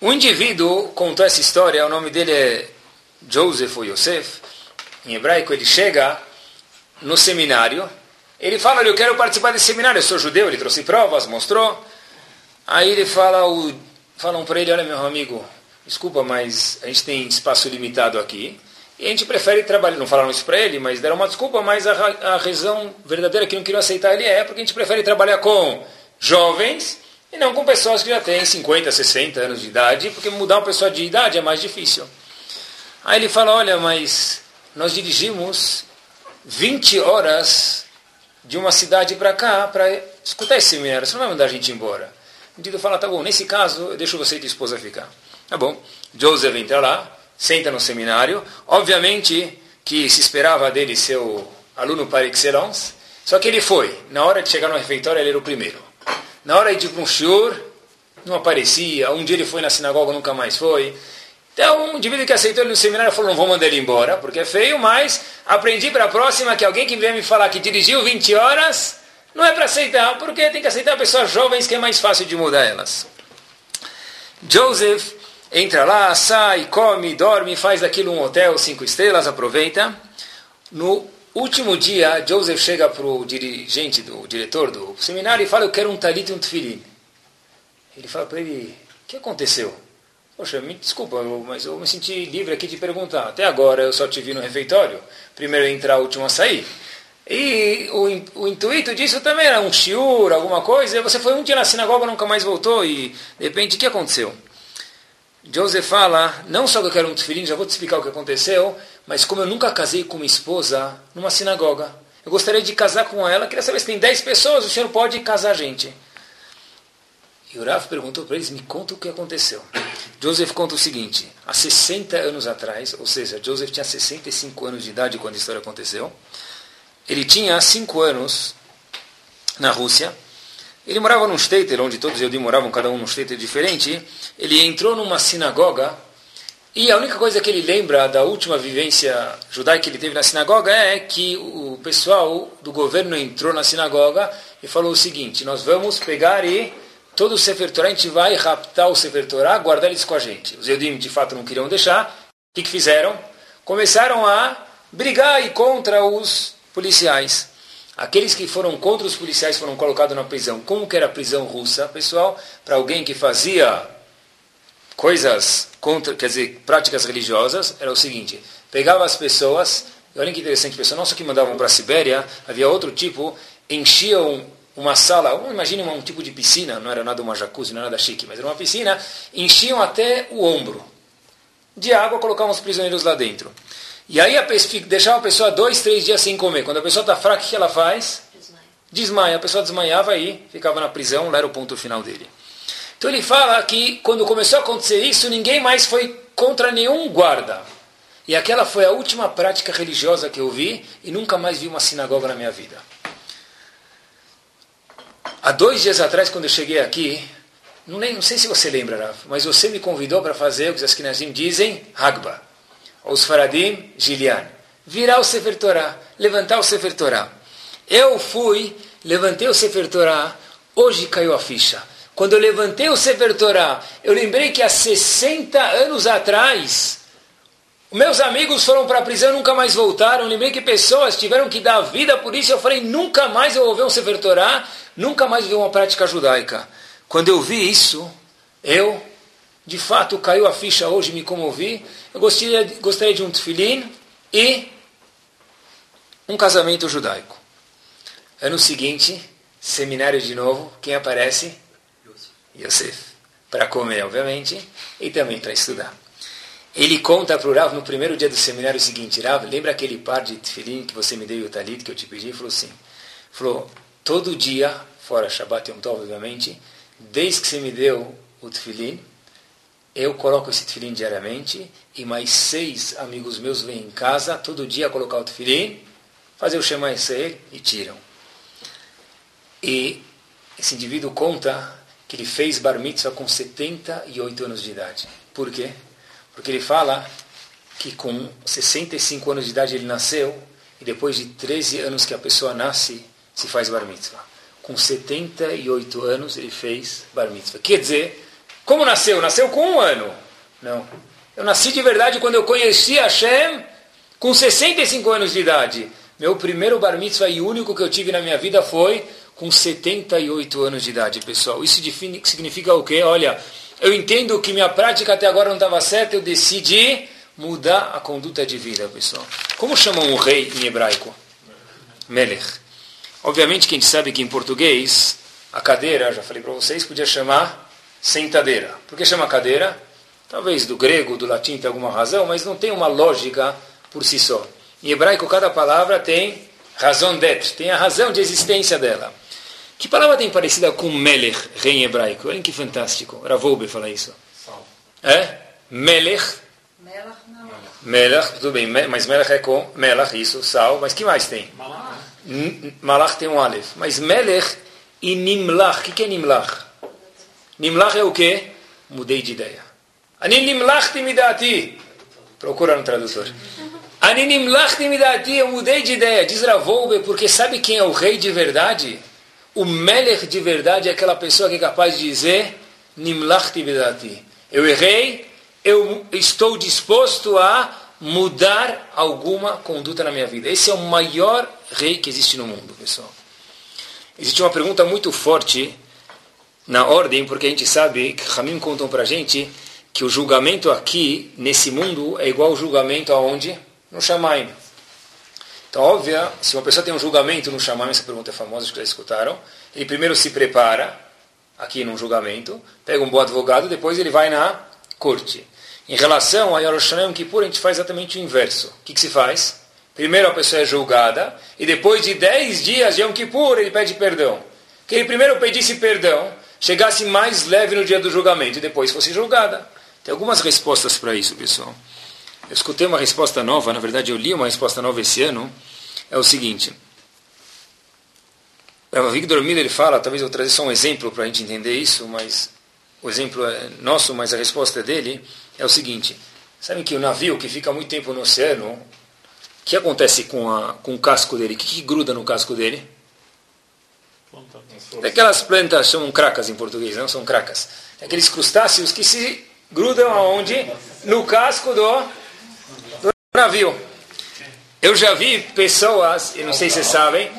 Um indivíduo contou essa história, o nome dele é Joseph ou Yosef, em hebraico, ele chega no seminário, ele fala, eu quero participar desse seminário, eu sou judeu, ele trouxe provas, mostrou. Aí ele fala, o, falam para ele, olha meu amigo, desculpa, mas a gente tem espaço limitado aqui, e a gente prefere trabalhar, não falaram isso para ele, mas deram uma desculpa, mas a, a razão verdadeira que não queriam aceitar ele é porque a gente prefere trabalhar com jovens e não com pessoas que já têm 50, 60 anos de idade, porque mudar uma pessoa de idade é mais difícil. Aí ele fala, olha, mas nós dirigimos 20 horas de uma cidade para cá para escutar esse seminário. Você não vai mandar a gente embora. O indivíduo fala, tá bom, nesse caso, eu deixo você e tua esposa ficar. Tá bom. Joseph entra lá, senta no seminário. Obviamente que se esperava dele ser o aluno par excellence, só que ele foi. Na hora de chegar no refeitório, ele era o primeiro. Na hora de ir para um shiur, não aparecia. Um dia ele foi na sinagoga, nunca mais foi. Então, um indivíduo que aceitou ele no seminário falou, não vou mandar ele embora, porque é feio, mas aprendi para a próxima que alguém que vier me falar que dirigiu 20 horas, não é para aceitar, porque tem que aceitar pessoas jovens que é mais fácil de mudar elas. Joseph entra lá, sai, come, dorme, faz daquilo um hotel, cinco estrelas, aproveita. No último dia, Joseph chega para o dirigente, do diretor do seminário e fala, eu quero um talit e um tefilim. Ele fala para ele, o que aconteceu? Poxa, me desculpa, mas eu me senti livre aqui de perguntar. Até agora eu só te vi no refeitório. Primeiro entrar, último a sair. E o, o intuito disso também era um shiur, alguma coisa. E você foi um dia na sinagoga, nunca mais voltou. E de repente, o que aconteceu? Joseph fala, não só que eu quero um tefilim, já vou te explicar o que aconteceu, mas como eu nunca casei com uma esposa numa sinagoga, eu gostaria de casar com ela, queria saber se tem 10 pessoas, o senhor pode casar a gente. E o Rav perguntou para eles, me conta o que aconteceu. Joseph conta o seguinte, há 60 anos atrás, ou seja, Joseph tinha 65 anos de idade quando a história aconteceu, ele tinha 5 anos na Rússia, ele morava num shtetl, onde todos os judeus moravam, cada um num shtetl diferente, ele entrou numa sinagoga E a única coisa que ele lembra da última vivência judaica que ele teve na sinagoga é que o pessoal do governo entrou na sinagoga e falou o seguinte: nós vamos pegar e todo o Sefer Torah, a gente vai raptar o Sefer Torah, guardar eles com a gente. Os Eudim de fato não queriam deixar. O que, que fizeram? Começaram a brigar e contra os policiais. Aqueles que foram contra os policiais foram colocados na prisão. Como que era a prisão russa, pessoal? Para alguém que fazia coisas contra, quer dizer, práticas religiosas, era o seguinte: pegava as pessoas, olha que interessante, pessoal, não só que mandavam para a Sibéria, havia outro tipo, enchiam uma sala, imagine um tipo de piscina, não era nada uma jacuzzi, não era nada chique, mas era uma piscina, enchiam até o ombro de água, colocavam os prisioneiros lá dentro. E aí a pessoa, deixava a pessoa dois, três dias sem comer. Quando a pessoa está fraca, o que ela faz? Desmaia. Desmaia. A pessoa desmaiava e ficava na prisão, lá era o ponto final dele. Então ele fala que quando começou a acontecer isso, ninguém mais foi contra nenhum guarda. E aquela foi a última prática religiosa que eu vi e nunca mais vi uma sinagoga na minha vida. Há dois dias atrás, quando eu cheguei aqui, não, nem, não sei se você lembra, Rav, mas você me convidou para fazer o que os Askenazim dizem, Hagba. Os Faradim, Gilian. Virar o Sefer Torah, levantar o Sefer Torah. Eu fui, levantei o Sefer Torah, hoje caiu a ficha. Quando eu levantei o Sefer Torah, eu lembrei que há 60 anos atrás, meus amigos foram para a prisão e nunca mais voltaram. Eu lembrei que pessoas tiveram que dar vida por isso. Eu falei, nunca mais eu vou ver um Sefer Torah, nunca mais vi uma prática judaica. Quando eu vi isso, eu, de fato, caiu a ficha hoje, me comovi. Eu gostaria, gostaria de um tefilim e um casamento judaico. Ano seguinte, seminário de novo, quem aparece? Yosef. Para comer, obviamente, e também para estudar. Ele conta para o Rav no primeiro dia do seminário seguinte, Rav, lembra aquele par de tefilim que você me deu e o talit que eu te pedi? Ele falou sim. Falou, todo dia, fora Shabbat e Yom Tov, obviamente, desde que você me deu o tefilim, eu coloco esse tefilim diariamente e mais seis amigos meus vêm em casa todo dia colocar o tefilim, fazer o Shema Yisrael e tiram. E esse indivíduo conta que ele fez bar mitzvah com 78 anos de idade. Por quê? Porque ele fala que com 65 anos de idade ele nasceu e depois de 13 anos que a pessoa nasce, se faz bar mitzvah com 78 anos ele fez bar mitzvah. Quer dizer, como nasceu? Nasceu com um ano. Não. Eu nasci de verdade quando eu conheci Hashem com 65 anos de idade. Meu primeiro bar mitzvah e único que eu tive na minha vida foi com 78 anos de idade, pessoal. Isso significa o quê? Olha, eu entendo que minha prática até agora não estava certa, eu decidi mudar a conduta de vida, pessoal. Como chamam um rei em hebraico? Melech. Obviamente que a gente sabe que em português a cadeira, já falei para vocês, podia chamar sentadeira. Por que chama cadeira? Talvez do grego, do latim tem alguma razão, mas não tem uma lógica por si só. Em hebraico cada palavra tem razão d'être, tem a razão de existência dela. Que palavra tem parecida com melech, rei em hebraico? Olha que fantástico. Ravoube fala isso. É? Melech. Melech não. Melech, tudo bem, mas melech é com melech, isso, sal, mas que mais tem? Malach. Malach tem um Aleph. Mas Melech e Nimlach. O que, que é Nimlach? Nimlach é o quê? Mudei de ideia. Ani Nimlach timidati. Procura no tradutor. Ani Nimlach timidati. Eu mudei de ideia. Diz Ravolbe, porque sabe quem é o rei de verdade? O Melech de verdade é aquela pessoa que é capaz de dizer Nimlach timidati. Eu errei, eu estou disposto a mudar alguma conduta na minha vida. Esse é o maior rei que existe no mundo, pessoal. Existe uma pergunta muito forte na ordem, porque a gente sabe que Ramim contam para a gente que o julgamento aqui, nesse mundo, é igual ao julgamento aonde? No Shamaim. Então, óbvio, se uma pessoa tem um julgamento no Shamaim, essa pergunta é famosa, acho que já escutaram, ele primeiro se prepara, aqui num julgamento, pega um bom advogado, depois ele vai na corte. Em relação a Yerushalayim Kippur, a gente faz exatamente o inverso. O que, que se faz? Primeiro a pessoa é julgada, e depois de 10 dias de Yom Kippur, ele pede perdão. Que ele primeiro pedisse perdão, chegasse mais leve no dia do julgamento, e depois fosse julgada. Tem algumas respostas para isso, pessoal. Eu escutei uma resposta nova, na verdade eu li uma resposta nova esse ano, é o seguinte. O Victor Miller ele fala, talvez eu trazer só um exemplo para a gente entender isso, mas o exemplo é nosso, mas a resposta é dele, é o seguinte. Sabem que o navio que fica muito tempo no oceano, o que acontece com, a, com o casco dele? O que, que gruda no casco dele? Aquelas plantas chamam cracas em português, não são cracas. Aqueles crustáceos que se grudam aonde? No casco do, do navio. Eu já vi pessoas, eu não sei se vocês sabem,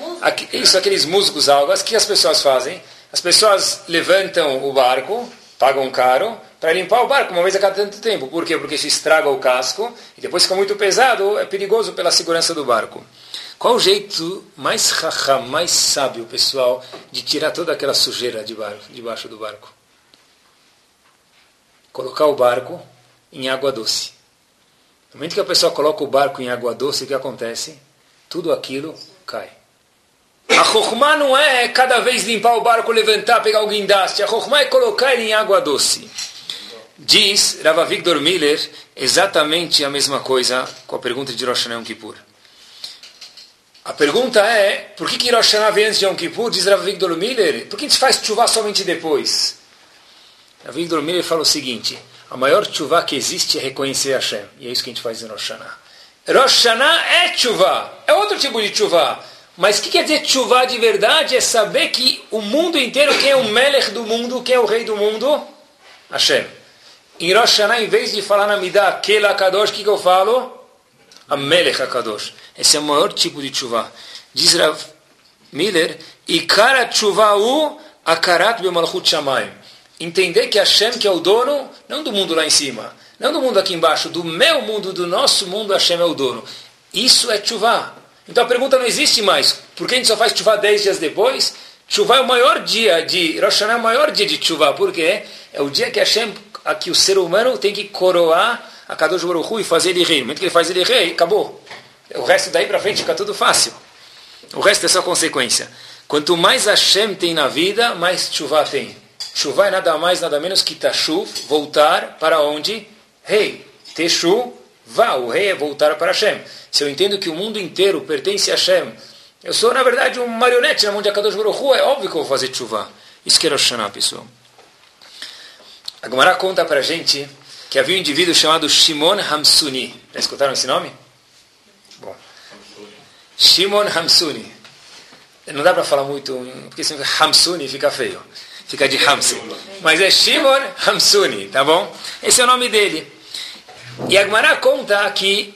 isso, aqueles músicos algas, que as pessoas fazem? As pessoas levantam o barco, pagam caro, para limpar o barco uma vez a cada tanto tempo. Por quê? Porque se estraga o casco e depois fica muito pesado, é perigoso pela segurança do barco. Qual o jeito mais raham, mais sábio, pessoal, de tirar toda aquela sujeira de debaixo do barco? Colocar o barco em água doce. No momento que a pessoa coloca o barco em água doce, o que acontece? Tudo aquilo cai. A Chokhmah não é cada vez limpar o barco, levantar, pegar o guindaste. A Chokhmah é colocar ele em água doce. Diz Rav Victor Miller exatamente a mesma coisa com a pergunta de Rosh Hashanah Kippur. A pergunta é, por que, que Rosh Hashanah vem antes de Yom Kippur? Diz Rav Victor Miller, por que a gente faz chuva somente depois? Rav Victor Miller fala o seguinte, a maior chuva que existe é reconhecer Hashem. E é isso que a gente faz em Rosh Hashanah. Rosh Hashanah é chuva, é outro tipo de chuva. Mas o que quer dizer chuva de verdade? É saber que o mundo inteiro, quem é o Melech do mundo, quem é o rei do mundo? Hashem. Em Rosh Hashanah, em vez de falar na Midah, Kela Kadosh, o que, que eu falo? A Melech HaKadosh. Esse é o maior tipo de chuva. Diz Rav Miller, Ikara chuva u akarat bemalchut shamayim entender que Hashem, que é o dono, não do mundo lá em cima, não do mundo aqui embaixo, do meu mundo, do nosso mundo, Hashem é o dono. Isso é chuvá. Então a pergunta não existe mais. Por que a gente só faz chuvá dez dias depois? Chuvá é o maior dia de... Rosh Hashanah é o maior dia de chuvá. Por quê? É o dia que Hashem, aqui o ser humano tem que coroar a Kadosh Baruch Hu e fazer ele rei. No momento que ele faz ele rei, acabou. O resto daí para frente fica tudo fácil. O resto é só consequência. Quanto mais Hashem tem na vida, mais chuvá tem. Chuvá é nada mais, nada menos que Tashuv, voltar para onde? Rei. Teshu, vá. O rei é voltar para Hashem. Se eu entendo que o mundo inteiro pertence a Hashem, eu sou, na verdade, um marionete na mão de Akadosh Baruch Hu, é óbvio que eu vou fazer chuvá. Isso que é Rosh Hashanah, pessoal. A Gemara conta para a gente que havia um indivíduo chamado Shimon Hamsuni. Já escutaram esse nome? Bom. Shimon Hamsuni. Não dá para falar muito, porque sempre Hamsuni fica feio fica de Hamsi. Mas é Shimon Hamsuni, tá bom? Esse é o nome dele. E Agmará conta que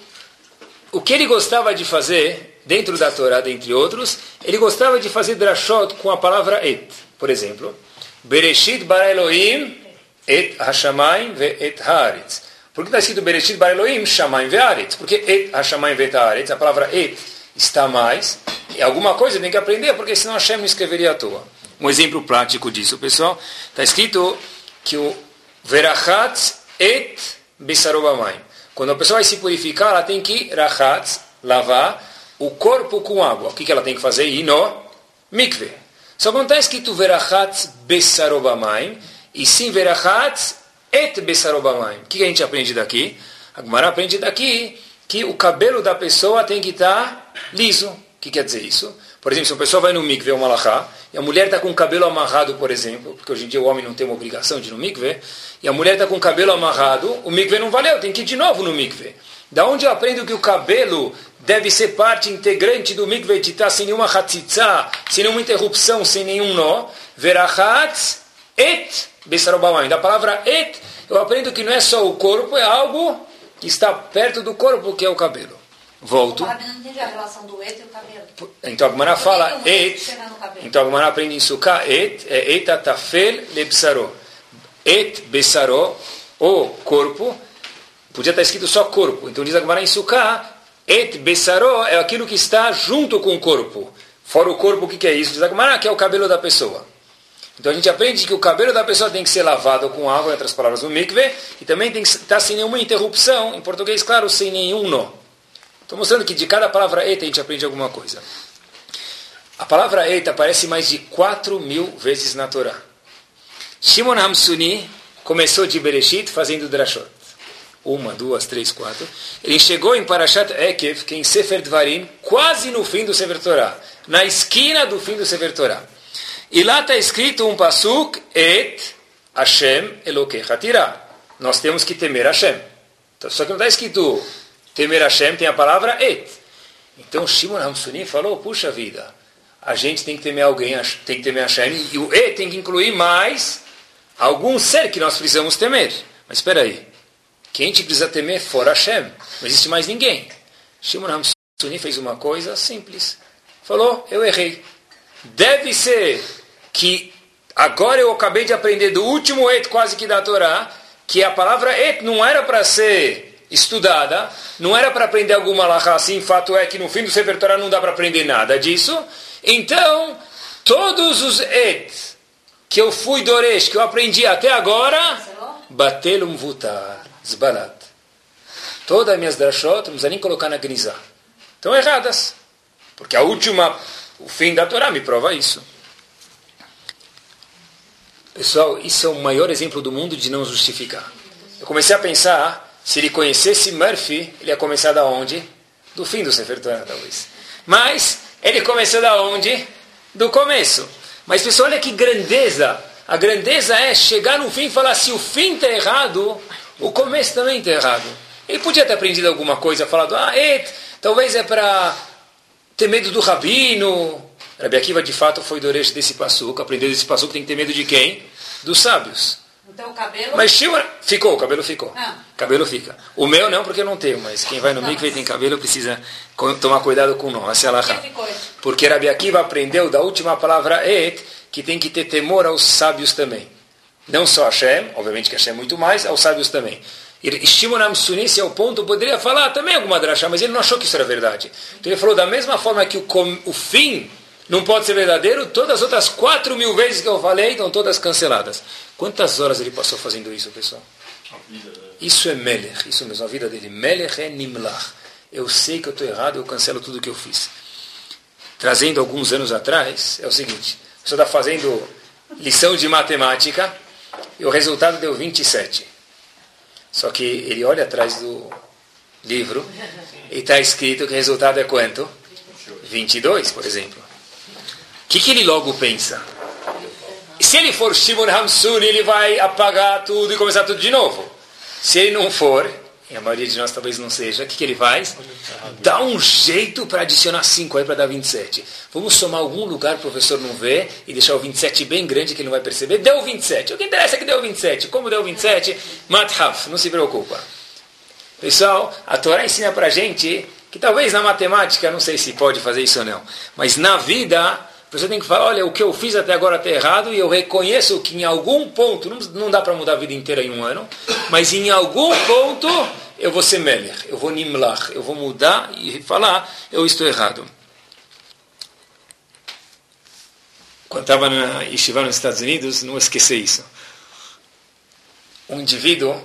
o que ele gostava de fazer, dentro da Torá, dentre outros, ele gostava de fazer drashot com a palavra et. Por exemplo, Bereshit bara Elohim et hashamayim ve et haaretz. Por que está escrito Bereshit bara Elohim, shamayim ve haaretz? Porque et hashamayim ve haaretz, a palavra et está mais. E alguma coisa tem que aprender, porque senão Hashem não escreveria à toa. Um exemplo prático disso, pessoal, está escrito que o verachatz et besarobamayim. Quando a pessoa vai se purificar, ela tem que rachatz, lavar o corpo com água. O que, ela tem que fazer? Ir no mikve. Só que não está escrito verachatz besarobamayim, e sim verachatz et besarobamayim. O que, a gente aprende daqui? A Gumara aprende daqui que o cabelo da pessoa tem que estar tá liso. O que quer dizer isso? Por exemplo, se uma pessoa vai no mikve, uma malachá, e a mulher está com o cabelo amarrado, por exemplo, porque hoje em dia o homem não tem uma obrigação de ir no mikve, e a mulher está com o cabelo amarrado, o mikve não valeu, tem que ir de novo no mikve. Da onde eu aprendo que o cabelo deve ser parte integrante do mikve, de estar sem nenhuma hatzitzá, sem nenhuma interrupção, sem nenhum nó? Verachatz et besarobamayim. Da palavra et, eu aprendo que não é só o corpo, é algo que está perto do corpo, que é o cabelo. Volto. não entendi a relação do et e o cabelo. Então a Gemara fala et. Então a Gemara aprende em Sukkah et, é eta tafel lebsaro. Et besaro, o corpo. Podia estar escrito só corpo. Então diz a Gemara em Sukkah, et besaro é aquilo que está junto com o corpo. Fora o corpo, o que é isso? Diz a Gemara que é o cabelo da pessoa. Então a gente aprende que o cabelo da pessoa tem que ser lavado com água, em outras palavras, no mikve, e também tem que estar sem nenhuma interrupção, em português, claro, sem nenhum nó. Estou mostrando que de cada palavra eita a gente aprende alguma coisa. A palavra eita aparece mais de 4 mil vezes na Torá. Shimon Hamsuni começou de Bereshit fazendo drashot. Uma, duas, três, quatro. Ele chegou em Parashat Ekev, que é em Sefer Dvarim, quase no fim do Sefer Torá. Na esquina do fim do Sefer Torá. E lá está escrito um pasuk, Et Hashem Elokecha Tirá. Nós temos que temer Hashem. Só que não está escrito temer Hashem, tem a palavra et. Então Shimon Hamsuni falou, puxa vida, a gente tem que temer alguém, tem que temer Hashem, e o et tem que incluir mais algum ser que nós precisamos temer. Mas espera aí, quem gente precisa temer fora Hashem? Não existe mais ninguém. Shimon Hamsuni fez uma coisa simples. Falou, eu errei. Deve ser que agora eu acabei de aprender do último et quase que da Torá, que a palavra et não era para ser estudada, não era para aprender alguma lacha assim, fato é que no fim do Sefer não dá para aprender nada disso. Então, todos os et que eu fui doresh, que eu aprendi até agora, batelum vutar, zbalat. Todas as minhas drashot, não precisa nem colocar na grisá. Estão erradas. Porque a última, o fim da Torá me prova isso. Pessoal, isso é o maior exemplo do mundo de não justificar. Eu comecei a pensar, se ele conhecesse Murphy, ele ia começar da onde? Do fim do Sefer Torah, talvez. Mas, ele começou da onde? Do começo. Mas, pessoal, olha que grandeza. A grandeza é chegar no fim e falar, se o fim está errado, o começo também está errado. Ele podia ter aprendido alguma coisa, falado, ah, et, talvez é para ter medo do rabino, Rabi Akiva de fato foi do orejo desse passuco, aprendeu desse passuco, tem que ter medo de quem? Dos sábios. Então o cabelo... Mas Shimon, ficou, o cabelo ficou. Ah. Cabelo fica. O meu não, porque eu não tenho, mas quem vai no mikve e tem cabelo precisa tomar cuidado com nós. Essa é a? Porque Rabi Akiva aprendeu da última palavra et, que tem que ter temor aos sábios também. Não só a Hashem, obviamente que Hashem é muito mais, aos sábios também. Shimon Amsuni, esse é o ponto, poderia falar também alguma drachá, mas ele não achou que isso era verdade. Então ele falou, da mesma forma que o, o fim não pode ser verdadeiro, todas as outras quatro mil vezes que eu falei estão todas canceladas. Quantas horas ele passou fazendo isso, pessoal? Isso é Melech, isso mesmo, a vida dele. Melech é Nimlach. Eu sei que eu estou errado, eu cancelo tudo que eu fiz. Trazendo alguns anos atrás, é o seguinte: você está fazendo lição de matemática e o resultado deu 27. Só que ele olha atrás do livro e está escrito que o resultado é quanto? 22, por exemplo. O que, que ele logo pensa? Se ele for Shimon Hamsun, ele vai apagar tudo e começar tudo de novo. Se ele não for, e a maioria de nós talvez não seja, o que, que ele faz? Dá um jeito para adicionar 5 aí para dar 27. Vamos somar algum lugar o professor não vê e deixar o 27 bem grande que ele não vai perceber. Deu 27. O que interessa é que deu 27. Como deu 27? Mathaf, não se preocupa. Pessoal, a Torá ensina para gente que talvez na matemática, não sei se pode fazer isso ou não, mas na vida pessoa tem que falar, olha, o que eu fiz até agora está errado e eu reconheço que em algum ponto, não, dá para mudar a vida inteira em um ano, mas em algum ponto eu vou ser melech, eu vou nimlach, eu vou mudar e falar, eu estou errado. Quando estava na Yeshiva nos Estados Unidos, não esqueci isso. Um indivíduo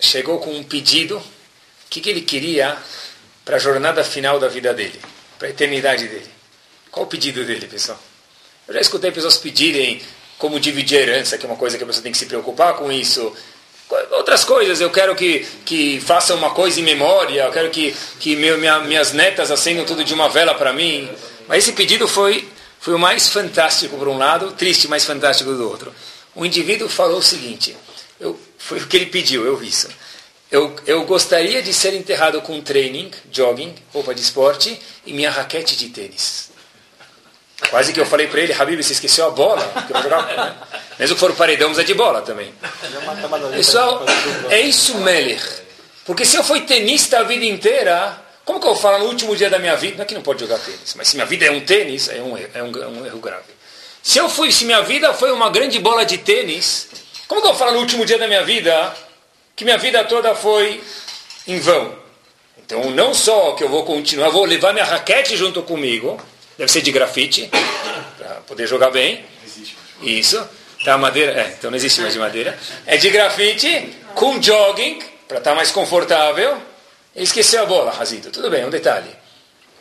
chegou com um pedido, o que, que ele queria para a jornada final da vida dele, para a eternidade dele. Qual o pedido dele, pessoal? Eu já escutei pessoas pedirem como dividir a herança, que é uma coisa que a pessoa tem que se preocupar com isso. Outras coisas, eu quero que, que faça uma coisa em memória, eu quero que, que meu, minha, minhas netas acendam tudo de uma vela para mim. Mas esse pedido foi, foi o mais fantástico por um lado, triste, mais fantástico do outro. O indivíduo falou o seguinte, eu, foi o que ele pediu, eu vi isso. Eu, eu gostaria de ser enterrado com training, jogging, roupa de esporte e minha raquete de tênis. Quase que eu falei para ele, Habib, você esqueceu a bola? Que eu jogar, né? Mesmo que for o paredão, é de bola também. Pessoal, é isso, Meller. Porque se eu fui tenista a vida inteira, como que eu vou falar no último dia da minha vida? Não é que não pode jogar tênis, mas se minha vida é um tênis, é um, é um, é um erro grave. Se eu fui, se minha vida foi uma grande bola de tênis, como que eu vou falar no último dia da minha vida que minha vida toda foi em vão? Então, não só que eu vou continuar, vou levar minha raquete junto comigo, Deve ser de grafite, para poder jogar bem. Isso. Tá, madeira, é, então não existe mais de madeira. É de grafite, com jogging, para estar tá mais confortável. Ele esqueceu a bola, Razito. Tudo bem, um detalhe.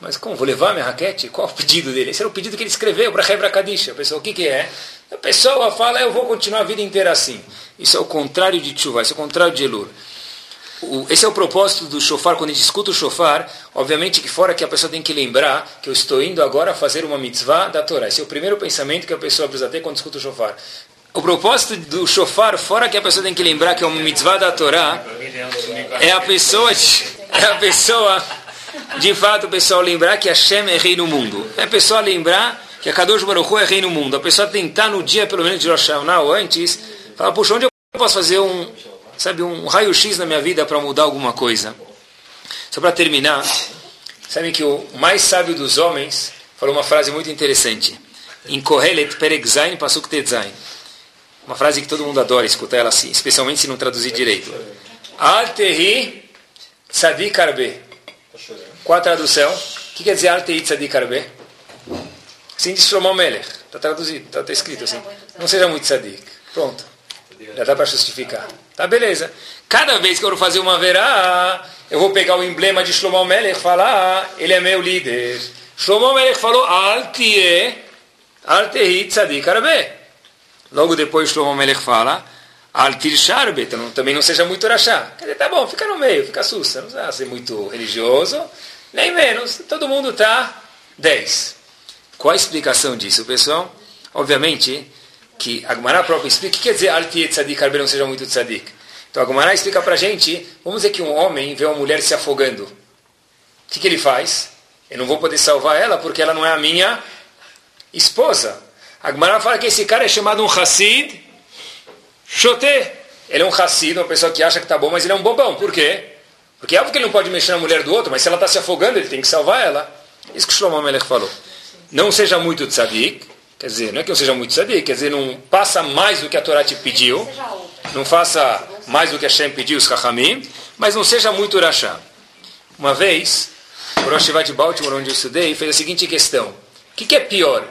Mas como? Vou levar minha raquete? Qual o pedido dele? Esse era o pedido que ele escreveu para Hebra Kadisha. A pessoa, o que, que é? A pessoa fala, eu vou continuar a vida inteira assim. Isso é o contrário de Tshuva, isso é o contrário de Elur esse é o propósito do shofar, quando a gente escuta o shofar, obviamente que fora que a pessoa tem que lembrar que eu estou indo agora fazer uma mitzvah da Torá. Esse é o primeiro pensamento que a pessoa precisa ter quando escuta o shofar. o propósito do shofar, fora que a pessoa tem que lembrar que é uma mitzvah da Torá, é a pessoa, é a pessoa, de fato, pessoal lembrar que Hashem é rei no mundo. É a pessoa lembrar que a Kadosh Baruch é rei no mundo. A pessoa tentar no dia, pelo menos de Rosh Hashanah ou antes, falar, puxa, onde eu posso fazer um, sabe, um raio-x na minha vida para mudar alguma coisa? Só para terminar, sabe que o mais sábio dos homens falou uma frase muito interessante. Em Peregzain Pasuk. Uma frase que todo mundo adora escutar ela assim, especialmente se não traduzir direito. Al-Tehi Tzadik. Qual a tradução? O que quer dizer Al-Tehi? Assim diz Shlomo Melech. Está traduzido, está tá escrito assim. Não seja muito tzadik. Pronto. Já dá para justificar. Tá, beleza. Cada vez que eu vou fazer uma verá, eu vou pegar o emblema de Shlomo Melech e falar, ah, ele é meu líder. Shlomo Melech falou, Al-Tehi Al-Tehi Tzadik Arbe. Logo depois Shlomo Melech fala, Altir Sharbe, então também não seja muito rachá. Quer dizer, tá bom, fica no meio, fica sussa, não precisa ser muito religioso, nem menos, todo mundo está 10. Qual a explicação disso, pessoal? Obviamente que a Gemara própria explica, o que quer dizer Altir Tzadik Arbe não seja muito tzadik? Então a Gemara explica para gente, vamos dizer que um homem vê uma mulher se afogando. O que, que ele faz? Eu não vou poder salvar ela porque ela não é a minha esposa. A Gemara fala que esse cara é chamado um Hassid Shoté. Ele é um Hassid, uma pessoa que acha que está bom, mas ele é um bobão. Por quê? Porque é óbvio que ele não pode mexer na mulher do outro, mas se ela está se afogando, ele tem que salvar ela. Isso que Shlomo Melech falou. Não seja muito tzadik, quer dizer, não é que não seja muito tzadik, quer dizer, não passa mais do que a Torá te pediu, não faça mais do que a Hashem pediu, os Kachamim, mas não seja muito rachá. Uma vez, o Rosh de Baltimore, onde eu estudei, fez a seguinte questão. O que, que é pior?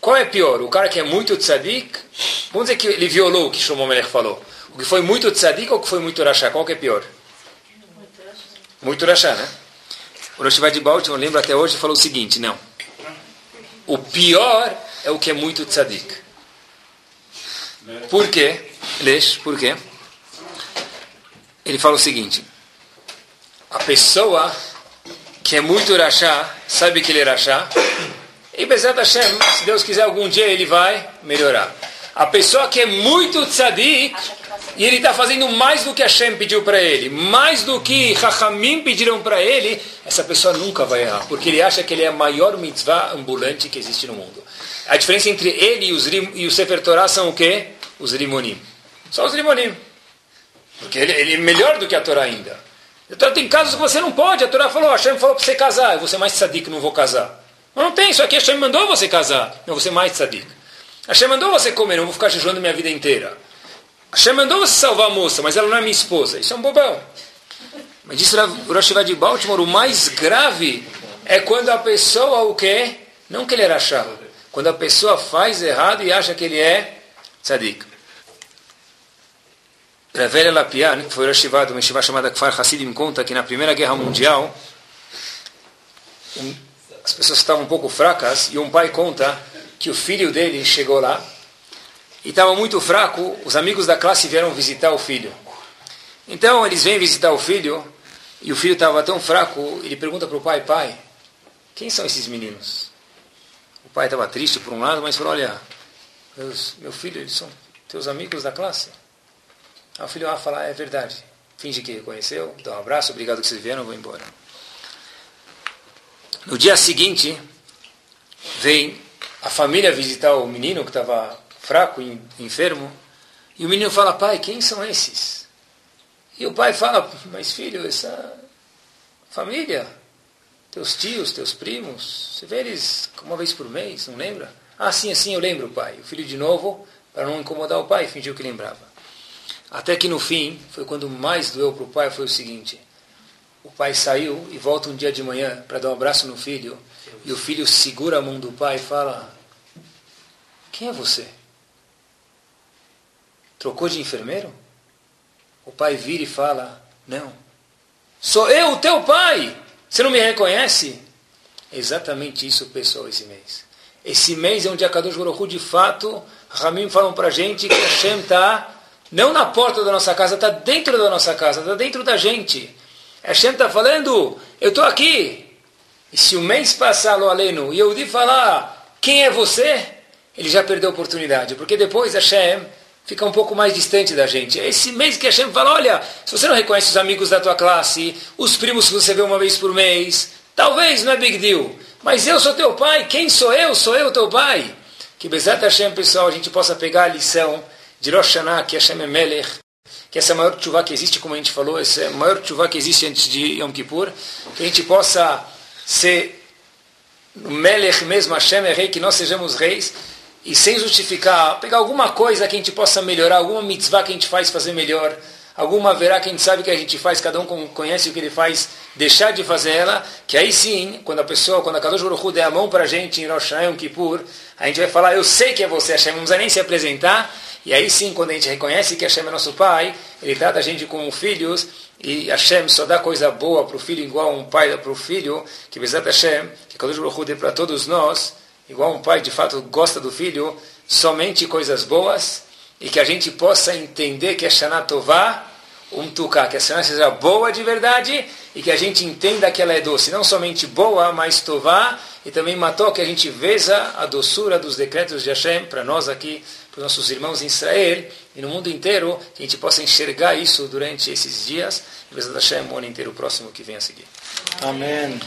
Qual é pior? O cara que é muito tzadik? Vamos dizer que ele violou o que Shlomo Melech falou. O que foi muito tzadik ou o que foi muito rachá? Qual que é pior? Muito rachá, né? O Rosh de Baltimore, lembra até hoje, falou o seguinte, não. O pior é o que é muito tzadik. Por quê? Lesh, por quê? Ele fala o seguinte. A pessoa que é muito rachá, sabe que ele é rachá, e Bezat Hashem, se Deus quiser, algum dia ele vai melhorar. A pessoa que é muito tzadik, e ele está fazendo mais do que Hashem pediu para ele, mais do que Chachamim pediram para ele, essa pessoa nunca vai errar, porque ele acha que ele é a maior mitzvah ambulante que existe no mundo. A diferença entre ele e, os, e o Sefer Torah são o quê? Os limonim. Só os limonim. Porque ele, ele, é melhor do que a Torá ainda. Então tem casos que você não pode. A Torá falou, Hashem falou para você casar. Eu vou ser mais tzadik, não vou casar. Mas não tem, isso aqui Hashem mandou você casar. Não, você mais tzadik. Hashem mandou você comer, não vou ficar jejuando minha vida inteira. Hashem mandou salvar a moça, mas ela não é minha esposa. Isso é um bobão. Mas disse o Rosh de Baltimore, o mais grave é quando a pessoa o quê? Não que ele era achado. Quando a pessoa faz errado e acha que ele é tzadik. Ravel Lapian, que foi Rosh uma Shiva chamada Kfar Hasidim, conta que na Primeira Guerra Mundial, as pessoas estavam um pouco fracas e um pai conta que o filho dele chegou lá e estava muito fraco. Os amigos da classe vieram visitar o filho. Então eles vêm visitar o filho e o filho estava tão fraco. Ele pergunta para o pai: Pai, quem são esses meninos? O pai estava triste por um lado, mas falou: Olha, meu filho, eles são teus amigos da classe. Aí o filho vai falar: É verdade. Finge que reconheceu, dá um abraço, obrigado que vocês vieram, vou embora. No dia seguinte, vem a família visitar o menino que estava fraco, enfermo, e o menino fala, pai, quem são esses? E o pai fala, mas filho, essa família, teus tios, teus primos, você vê eles uma vez por mês, não lembra? Ah, sim, assim eu lembro, pai. O filho de novo, para não incomodar o pai, fingiu que lembrava. Até que no fim, foi quando mais doeu para o pai, foi o seguinte, o pai saiu e volta um dia de manhã para dar um abraço no filho, e o filho segura a mão do pai e fala: Quem é você? Trocou de enfermeiro? O pai vira e fala: Não. Sou eu, o teu pai! Você não me reconhece? Exatamente isso, pessoal, esse mês. Esse mês é onde a Kadosh Baruch de fato, Ramim falam para gente que Hashem está não na porta da nossa casa, está dentro da nossa casa, está dentro da gente. Hashem está falando, eu estou aqui. E se o mês passar, lo aleno, e eu ouvi falar, quem é você? ele já perdeu a oportunidade, porque depois Hashem fica um pouco mais distante da gente. É esse mês que Hashem fala, olha, se você não reconhece os amigos da tua classe, os primos que você vê uma vez por mês, talvez não é big deal, mas eu sou teu pai, quem sou eu? Sou eu teu pai. Que Bezat Hashem, pessoal, a gente possa pegar a lição de Rosh Hashanah, que Hashem é Melech, que essa é a maior chuva que existe, como a gente falou, essa é a maior chuva que existe antes de Yom Kippur, que a gente possa ser Melech mesmo, Hashem é rei, que nós sejamos reis, e sem justificar, pegar alguma coisa que a gente possa melhorar, alguma mitzvah que a gente faz fazer melhor, alguma verá que a gente sabe que a gente faz, cada um conhece o que ele faz, deixar de fazer ela, que aí sim, quando a pessoa, quando a Kadosh Baruch der a mão para a gente em Rosh Hashanah, Kippur, a gente vai falar, eu sei que é você, Hashem, não precisa nem se apresentar, e aí sim, quando a gente reconhece que Hashem é nosso pai, ele trata a gente como filhos, e Hashem só dá coisa boa para o filho, igual um pai dá para o filho, que Bezat Hashem, que Kadosh Baruch dê para todos nós, igual um pai de fato gosta do filho, somente coisas boas, e que a gente possa entender que a Shana Tová, um tuká, que a Shana seja boa de verdade, e que a gente entenda que ela é doce, não somente boa, mas Tová, e também matou que a gente veja a doçura dos decretos de Hashem para nós aqui, para os nossos irmãos em Israel e no mundo inteiro, que a gente possa enxergar isso durante esses dias, e Hashem o ano inteiro próximo que vem a seguir. Amém.